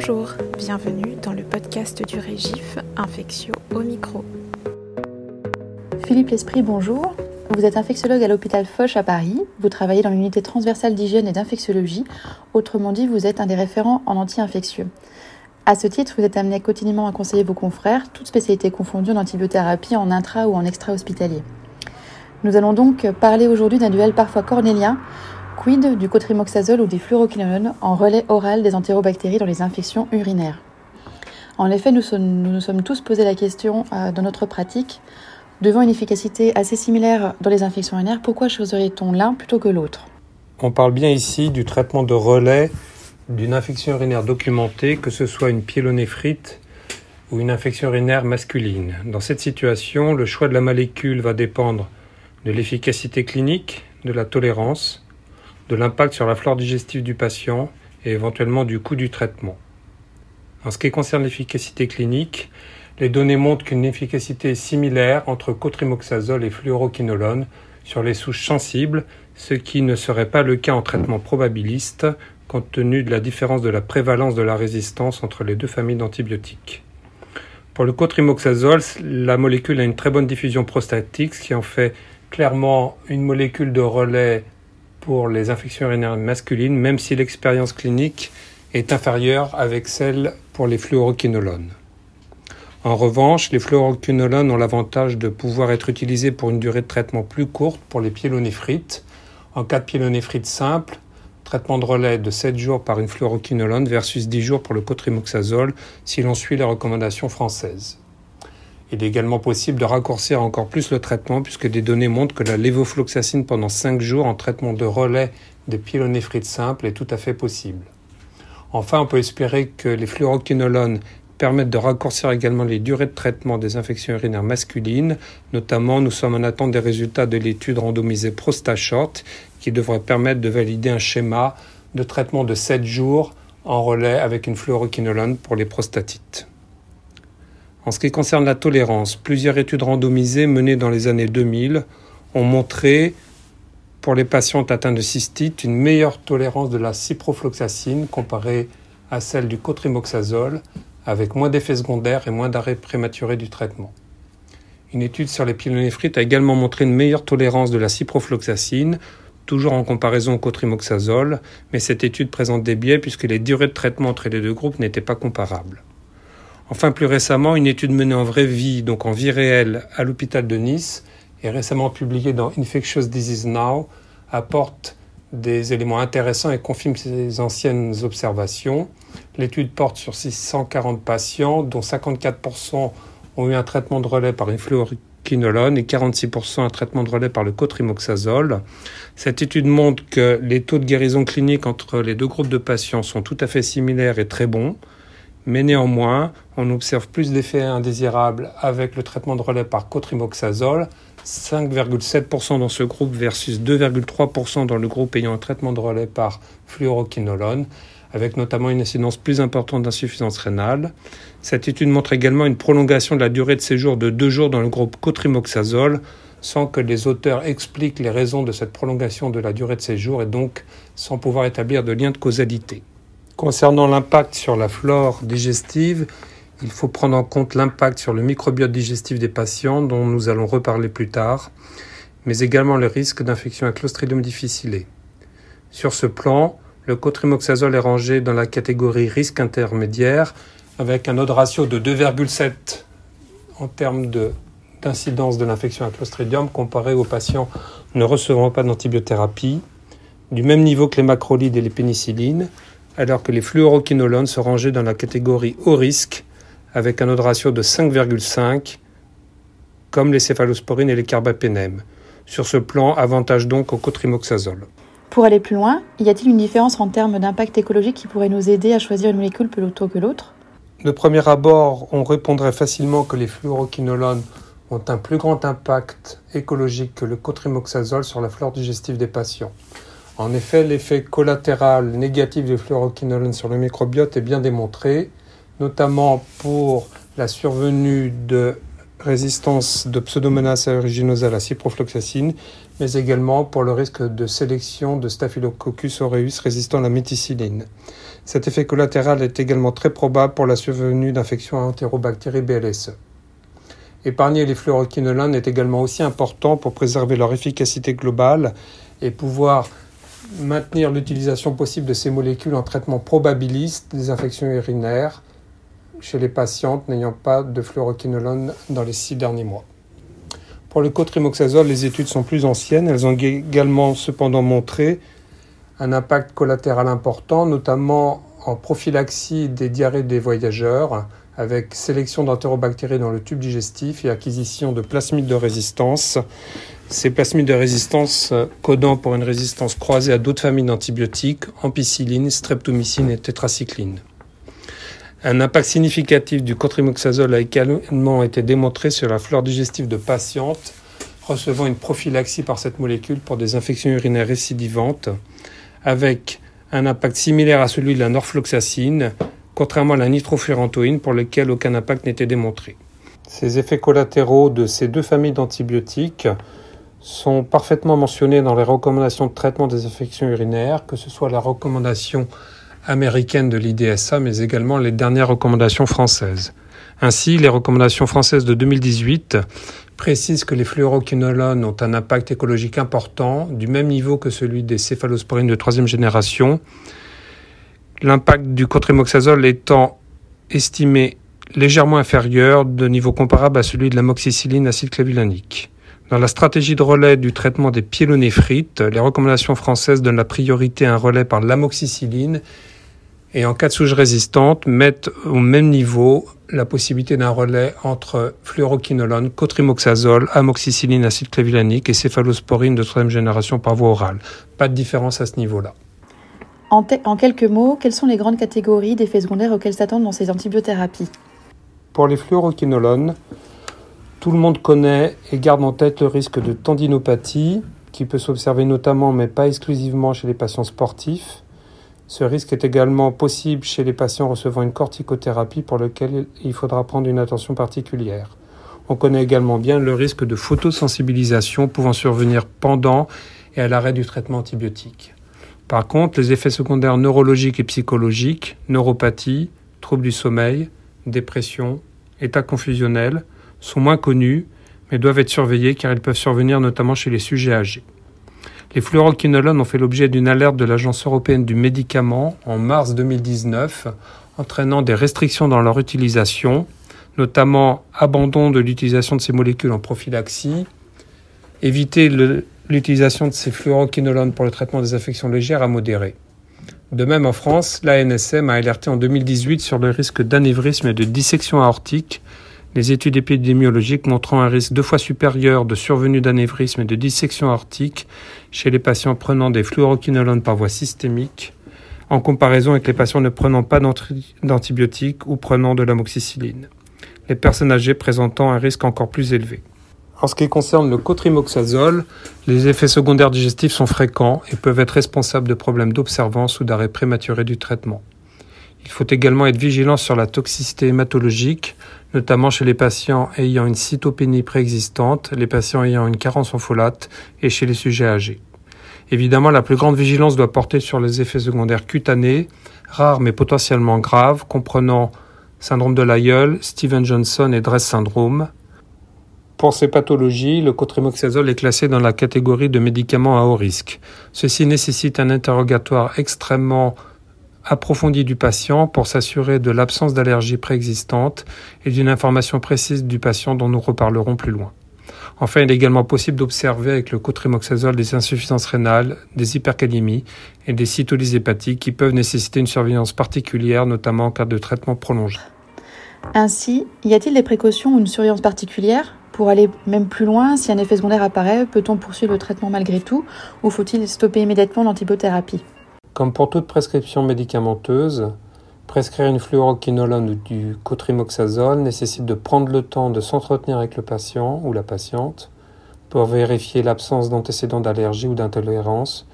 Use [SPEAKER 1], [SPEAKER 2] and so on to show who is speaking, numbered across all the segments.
[SPEAKER 1] Bonjour, bienvenue dans le podcast du Régif Infectio au micro.
[SPEAKER 2] Philippe L'Esprit, bonjour. Vous êtes infectiologue à l'hôpital Foch à Paris. Vous travaillez dans l'unité transversale d'hygiène et d'infectiologie. Autrement dit, vous êtes un des référents en anti-infectieux. À ce titre, vous êtes amené quotidiennement à conseiller vos confrères, toutes spécialités confondues en antibiothérapie en intra ou en extra-hospitalier. Nous allons donc parler aujourd'hui d'un duel parfois cornélien Quid du cotrimoxazole ou des fluoroquinolones en relais oral des entérobactéries dans les infections urinaires En effet, nous, nous sommes tous posé la question euh, dans notre pratique, devant une efficacité assez similaire dans les infections urinaires, pourquoi choisirait-on l'un plutôt que l'autre?
[SPEAKER 3] On parle bien ici du traitement de relais d'une infection urinaire documentée, que ce soit une pyélonéphrite ou une infection urinaire masculine. Dans cette situation, le choix de la molécule va dépendre de l'efficacité clinique, de la tolérance, de l'impact sur la flore digestive du patient et éventuellement du coût du traitement. En ce qui concerne l'efficacité clinique, les données montrent qu'une efficacité est similaire entre cotrimoxazole et fluoroquinolone sur les souches sensibles, ce qui ne serait pas le cas en traitement probabiliste compte tenu de la différence de la prévalence de la résistance entre les deux familles d'antibiotiques. Pour le cotrimoxazole, la molécule a une très bonne diffusion prostatique, ce qui en fait clairement une molécule de relais pour les infections urinaires masculines, même si l'expérience clinique est inférieure avec celle pour les fluoroquinolones. En revanche, les fluoroquinolones ont l'avantage de pouvoir être utilisés pour une durée de traitement plus courte pour les pyélonéphrite. En cas de pyélonéphrite simple, traitement de relais de 7 jours par une fluoroquinolone versus 10 jours pour le cotrimoxazole si l'on suit les recommandations françaises. Il est également possible de raccourcir encore plus le traitement puisque des données montrent que la lévofloxacine pendant 5 jours en traitement de relais de pyélonéphrite simple est tout à fait possible. Enfin, on peut espérer que les fluoroquinolones permettent de raccourcir également les durées de traitement des infections urinaires masculines. Notamment, nous sommes en attente des résultats de l'étude randomisée ProstaShort qui devrait permettre de valider un schéma de traitement de 7 jours en relais avec une fluoroquinolone pour les prostatites. En ce qui concerne la tolérance, plusieurs études randomisées menées dans les années 2000 ont montré pour les patients atteints de cystite une meilleure tolérance de la ciprofloxacine comparée à celle du cotrimoxazole avec moins d'effets secondaires et moins d'arrêt prématuré du traitement. Une étude sur les pyélonéphrite a également montré une meilleure tolérance de la ciprofloxacine, toujours en comparaison au cotrimoxazole, mais cette étude présente des biais puisque les durées de traitement entre les deux groupes n'étaient pas comparables. Enfin, plus récemment, une étude menée en vraie vie, donc en vie réelle, à l'hôpital de Nice, et récemment publiée dans Infectious Disease Now, apporte des éléments intéressants et confirme ces anciennes observations. L'étude porte sur 640 patients, dont 54% ont eu un traitement de relais par une fluoroquinolone et 46% un traitement de relais par le cotrimoxazole. Cette étude montre que les taux de guérison clinique entre les deux groupes de patients sont tout à fait similaires et très bons mais néanmoins, on observe plus d'effets indésirables avec le traitement de relais par cotrimoxazole, 5,7% dans ce groupe versus 2,3% dans le groupe ayant un traitement de relais par fluoroquinolone, avec notamment une incidence plus importante d'insuffisance rénale. Cette étude montre également une prolongation de la durée de séjour de deux jours dans le groupe cotrimoxazole, sans que les auteurs expliquent les raisons de cette prolongation de la durée de séjour et donc sans pouvoir établir de lien de causalité. Concernant l'impact sur la flore digestive, il faut prendre en compte l'impact sur le microbiote digestif des patients, dont nous allons reparler plus tard, mais également le risque d'infection à Clostridium difficile. Sur ce plan, le cotrimoxazole est rangé dans la catégorie risque intermédiaire, avec un odeur ratio de 2,7 en termes d'incidence de, de l'infection à Clostridium comparé aux patients ne recevant pas d'antibiothérapie, du même niveau que les macrolides et les pénicillines, alors que les fluoroquinolones sont rangés dans la catégorie haut risque avec un odeur ratio de 5,5 comme les céphalosporines et les carbapénèmes. Sur ce plan, avantage donc au cotrimoxazole.
[SPEAKER 2] Pour aller plus loin, y a-t-il une différence en termes d'impact écologique qui pourrait nous aider à choisir une molécule plutôt que l'autre?
[SPEAKER 3] De premier abord, on répondrait facilement que les fluoroquinolones ont un plus grand impact écologique que le cotrimoxazole sur la flore digestive des patients. En effet, l'effet collatéral négatif des fluoroquinolones sur le microbiote est bien démontré, notamment pour la survenue de résistance de Pseudomonas aeruginosa à la ciprofloxacine, mais également pour le risque de sélection de Staphylococcus aureus résistant à la méticilline. Cet effet collatéral est également très probable pour la survenue d'infections à entérobactéries BLSE. Épargner les fluoroquinolones est également aussi important pour préserver leur efficacité globale et pouvoir maintenir l'utilisation possible de ces molécules en traitement probabiliste des infections urinaires chez les patientes n'ayant pas de fluoroquinolone dans les six derniers mois. Pour le cotrimoxazole, les études sont plus anciennes. Elles ont également cependant montré un impact collatéral important, notamment en prophylaxie des diarrhées des voyageurs, avec sélection d'entérobactéries dans le tube digestif et acquisition de plasmides de résistance. Ces plasmides de résistance codant pour une résistance croisée à d'autres familles d'antibiotiques, ampicilline, streptomycine et tétracycline. Un impact significatif du cotrimoxazole a également été démontré sur la flore digestive de patientes recevant une prophylaxie par cette molécule pour des infections urinaires récidivantes, avec un impact similaire à celui de la norfloxacine, contrairement à la nitrofurantoïne pour lequel aucun impact n'était démontré. Ces effets collatéraux de ces deux familles d'antibiotiques sont parfaitement mentionnés dans les recommandations de traitement des infections urinaires, que ce soit la recommandation américaine de l'IDSA, mais également les dernières recommandations françaises. Ainsi, les recommandations françaises de 2018 précisent que les fluoroquinolones ont un impact écologique important, du même niveau que celui des céphalosporines de troisième génération, l'impact du cotrimoxazole étant estimé légèrement inférieur, de niveau comparable à celui de l'amoxicilline acide clavulanique. Dans la stratégie de relais du traitement des pyélonéphrites, les recommandations françaises donnent la priorité à un relais par l'amoxicilline et en cas de souche résistante, mettent au même niveau la possibilité d'un relais entre fluoroquinolone, cotrimoxazole, amoxicilline, acide clavulanique et céphalosporine de troisième génération par voie orale. Pas de différence à ce niveau-là.
[SPEAKER 2] En, quelques mots, quelles sont les grandes catégories d'effets secondaires auxquels s'attendent dans ces antibiothérapies
[SPEAKER 3] Pour les fluoroquinolones, tout le monde connaît et garde en tête le risque de tendinopathie, qui peut s'observer notamment mais pas exclusivement chez les patients sportifs. Ce risque est également possible chez les patients recevant une corticothérapie pour lequel il faudra prendre une attention particulière. On connaît également bien le risque de photosensibilisation pouvant survenir pendant et à l'arrêt du traitement antibiotique. Par contre, les effets secondaires neurologiques et psychologiques, neuropathie, troubles du sommeil, dépression, état confusionnel, sont moins connus, mais doivent être surveillés car ils peuvent survenir notamment chez les sujets âgés. Les fluoroquinolones ont fait l'objet d'une alerte de l'Agence européenne du médicament en mars 2019, entraînant des restrictions dans leur utilisation, notamment abandon de l'utilisation de ces molécules en prophylaxie, éviter l'utilisation de ces fluoroquinolones pour le traitement des affections légères à modérées. De même, en France, l'ANSM a alerté en 2018 sur le risque d'anévrisme et de dissection aortique les études épidémiologiques montrant un risque deux fois supérieur de survenue d'anévrisme et de dissection aortique chez les patients prenant des fluoroquinolones par voie systémique, en comparaison avec les patients ne prenant pas d'antibiotiques ou prenant de l'amoxicilline. Les personnes âgées présentant un risque encore plus élevé. En ce qui concerne le cotrimoxazole, les effets secondaires digestifs sont fréquents et peuvent être responsables de problèmes d'observance ou d'arrêt prématuré du traitement. Il faut également être vigilant sur la toxicité hématologique, notamment chez les patients ayant une cytopénie préexistante, les patients ayant une carence en folate et chez les sujets âgés. Évidemment, la plus grande vigilance doit porter sur les effets secondaires cutanés, rares mais potentiellement graves, comprenant syndrome de l'aïeul, Steven Johnson et Dress syndrome. Pour ces pathologies, le cotrimoxazole est classé dans la catégorie de médicaments à haut risque. Ceci nécessite un interrogatoire extrêmement approfondie du patient pour s'assurer de l'absence d'allergie préexistante et d'une information précise du patient dont nous reparlerons plus loin. Enfin, il est également possible d'observer avec le cotrimoxazole des insuffisances rénales, des hypercalémies et des cytolyses hépatiques qui peuvent nécessiter une surveillance particulière, notamment en cas de traitement prolongé.
[SPEAKER 2] Ainsi, y a-t-il des précautions ou une surveillance particulière? Pour aller même plus loin, si un effet secondaire apparaît, peut-on poursuivre le traitement malgré tout ou faut-il stopper immédiatement l'antibiothérapie?
[SPEAKER 3] Comme pour toute prescription médicamenteuse, prescrire une fluoroquinolone ou du cotrimoxazole nécessite de prendre le temps de s'entretenir avec le patient ou la patiente pour vérifier l'absence d'antécédents d'allergie ou d'intolérance,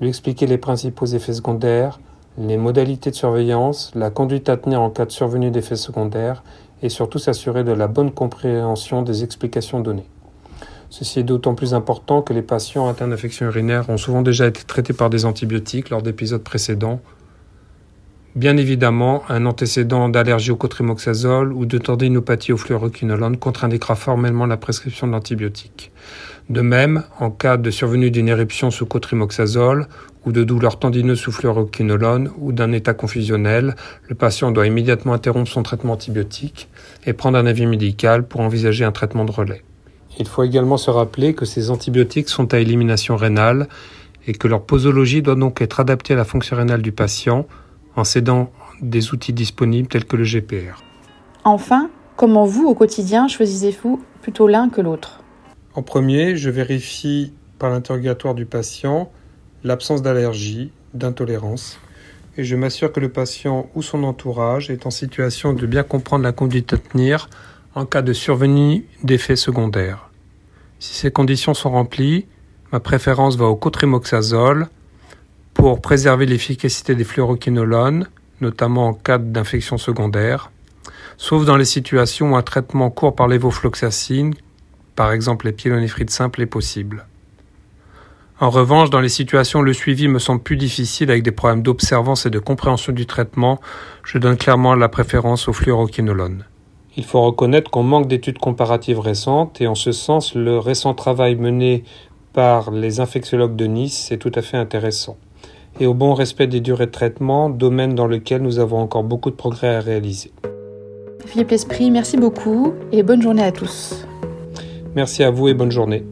[SPEAKER 3] lui expliquer les principaux effets secondaires, les modalités de surveillance, la conduite à tenir en cas de survenue d'effets secondaires et surtout s'assurer de la bonne compréhension des explications données. Ceci est d'autant plus important que les patients atteints d'infections urinaires ont souvent déjà été traités par des antibiotiques lors d'épisodes précédents. Bien évidemment, un antécédent d'allergie au cotrimoxazole ou de tendinopathie au fluoroquinolone contre-indiquera formellement la prescription de l'antibiotique. De même, en cas de survenue d'une éruption sous cotrimoxazole ou de douleur tendineuse sous fluoroquinolone ou d'un état confusionnel, le patient doit immédiatement interrompre son traitement antibiotique et prendre un avis médical pour envisager un traitement de relais. Il faut également se rappeler que ces antibiotiques sont à élimination rénale et que leur posologie doit donc être adaptée à la fonction rénale du patient en s'aidant des outils disponibles tels que le GPR.
[SPEAKER 2] Enfin, comment vous, au quotidien, choisissez-vous plutôt l'un que l'autre?
[SPEAKER 3] En premier, je vérifie par l'interrogatoire du patient l'absence d'allergie, d'intolérance, et je m'assure que le patient ou son entourage est en situation de bien comprendre la conduite à tenir en cas de survenue d'effets secondaires. Si ces conditions sont remplies, ma préférence va au cotrimoxazole pour préserver l'efficacité des fluoroquinolones, notamment en cas d'infection secondaire, sauf dans les situations où un traitement court par l'évofloxacine, par exemple les pyélonéphrites simples, est possible. En revanche, dans les situations où le suivi me semble plus difficile avec des problèmes d'observance et de compréhension du traitement, je donne clairement la préférence au fluoroquinolone. Il faut reconnaître qu'on manque d'études comparatives récentes et en ce sens, le récent travail mené par les infectiologues de Nice est tout à fait intéressant. Et au bon respect des durées de traitement, domaine dans lequel nous avons encore beaucoup de progrès à réaliser.
[SPEAKER 2] Philippe Esprit, merci beaucoup et bonne journée à tous.
[SPEAKER 3] Merci à vous et bonne journée.